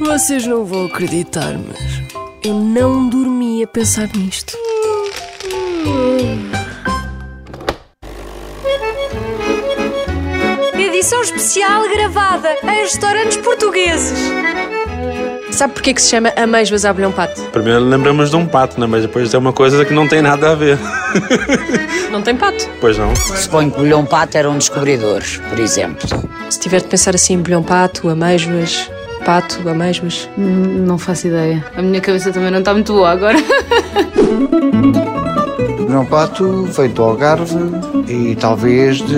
Vocês não vão acreditar, mas eu não dormi a pensar nisto. Edição especial gravada em restaurantes portugueses. Sabe porquê que se chama ameijoas à abelhão pato? Primeiro lembramos de um pato, né? Mas depois é uma coisa que não tem nada a ver. Não tem pato. Pois não. Suponho que Bolhão Pato eram descobridores, por exemplo. Se tiver de pensar assim, bolhão pato, ameijoas, pato, ameijoas. Não faço ideia. A minha cabeça também não está muito boa agora. Não pato veio do Algarve e talvez de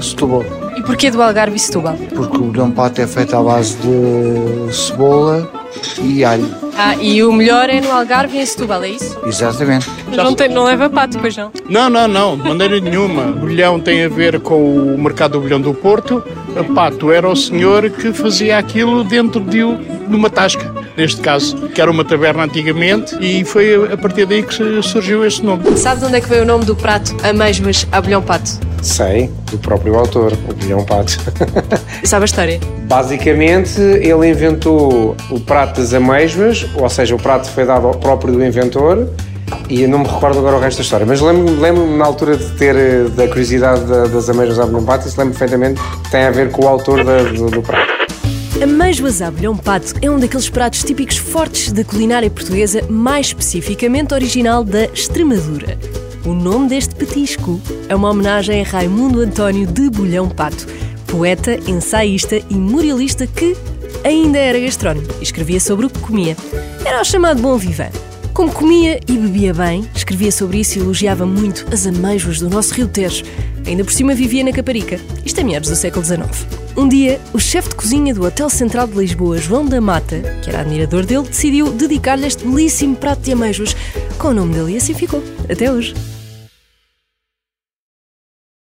Setúbal. E porquê do Algarve e Setúbal? Porque o grão pato é feito à base de cebola e alho. Ah, e o melhor é no Algarve e em Setúbal, é isso? Exatamente. Mas não, tem, não leva pato, pois não? Não, não, não, de maneira nenhuma. O bolhão tem a ver com o mercado do bolhão do Porto. A Pato era o senhor que fazia aquilo dentro de, um- uma tasca, neste caso, que era uma taberna antigamente, e foi a partir daí que surgiu este nome. Sabe de onde é que veio o nome do prato ameijoas à abelhão pato? Sei, do próprio autor, o Bilhão Pato. Sabe a história? Basicamente, ele inventou o prato das amêijoas, ou seja, o prato foi dado ao próprio do inventor, e eu não me recordo agora o resto da história, mas lembro-me lembro na altura de ter eh, da curiosidade da- das amêijoas à Bilhão Pato, isso lembro perfeitamente que tem a ver com o autor da- do, do prato. Ameijoas à abelhão pato é um daqueles pratos típicos fortes da culinária portuguesa, mais especificamente original da Extremadura. O nome deste petisco é uma homenagem a Raimundo António de Bolhão Pato, poeta, ensaísta e muralista que ainda era gastrónomo e escrevia sobre o que comia. Era o chamado bom vivant. Como comia e bebia bem, escrevia sobre isso e elogiava muito as ameijoas do nosso Rio Tejo. Ainda por cima vivia na Caparica, isto é meados do século XIX. Um dia, o chefe de cozinha do Hotel Central de Lisboa, João da Mata, que era admirador dele, decidiu dedicar-lhe este belíssimo prato de ameijoas com o nome dele e assim ficou, até hoje.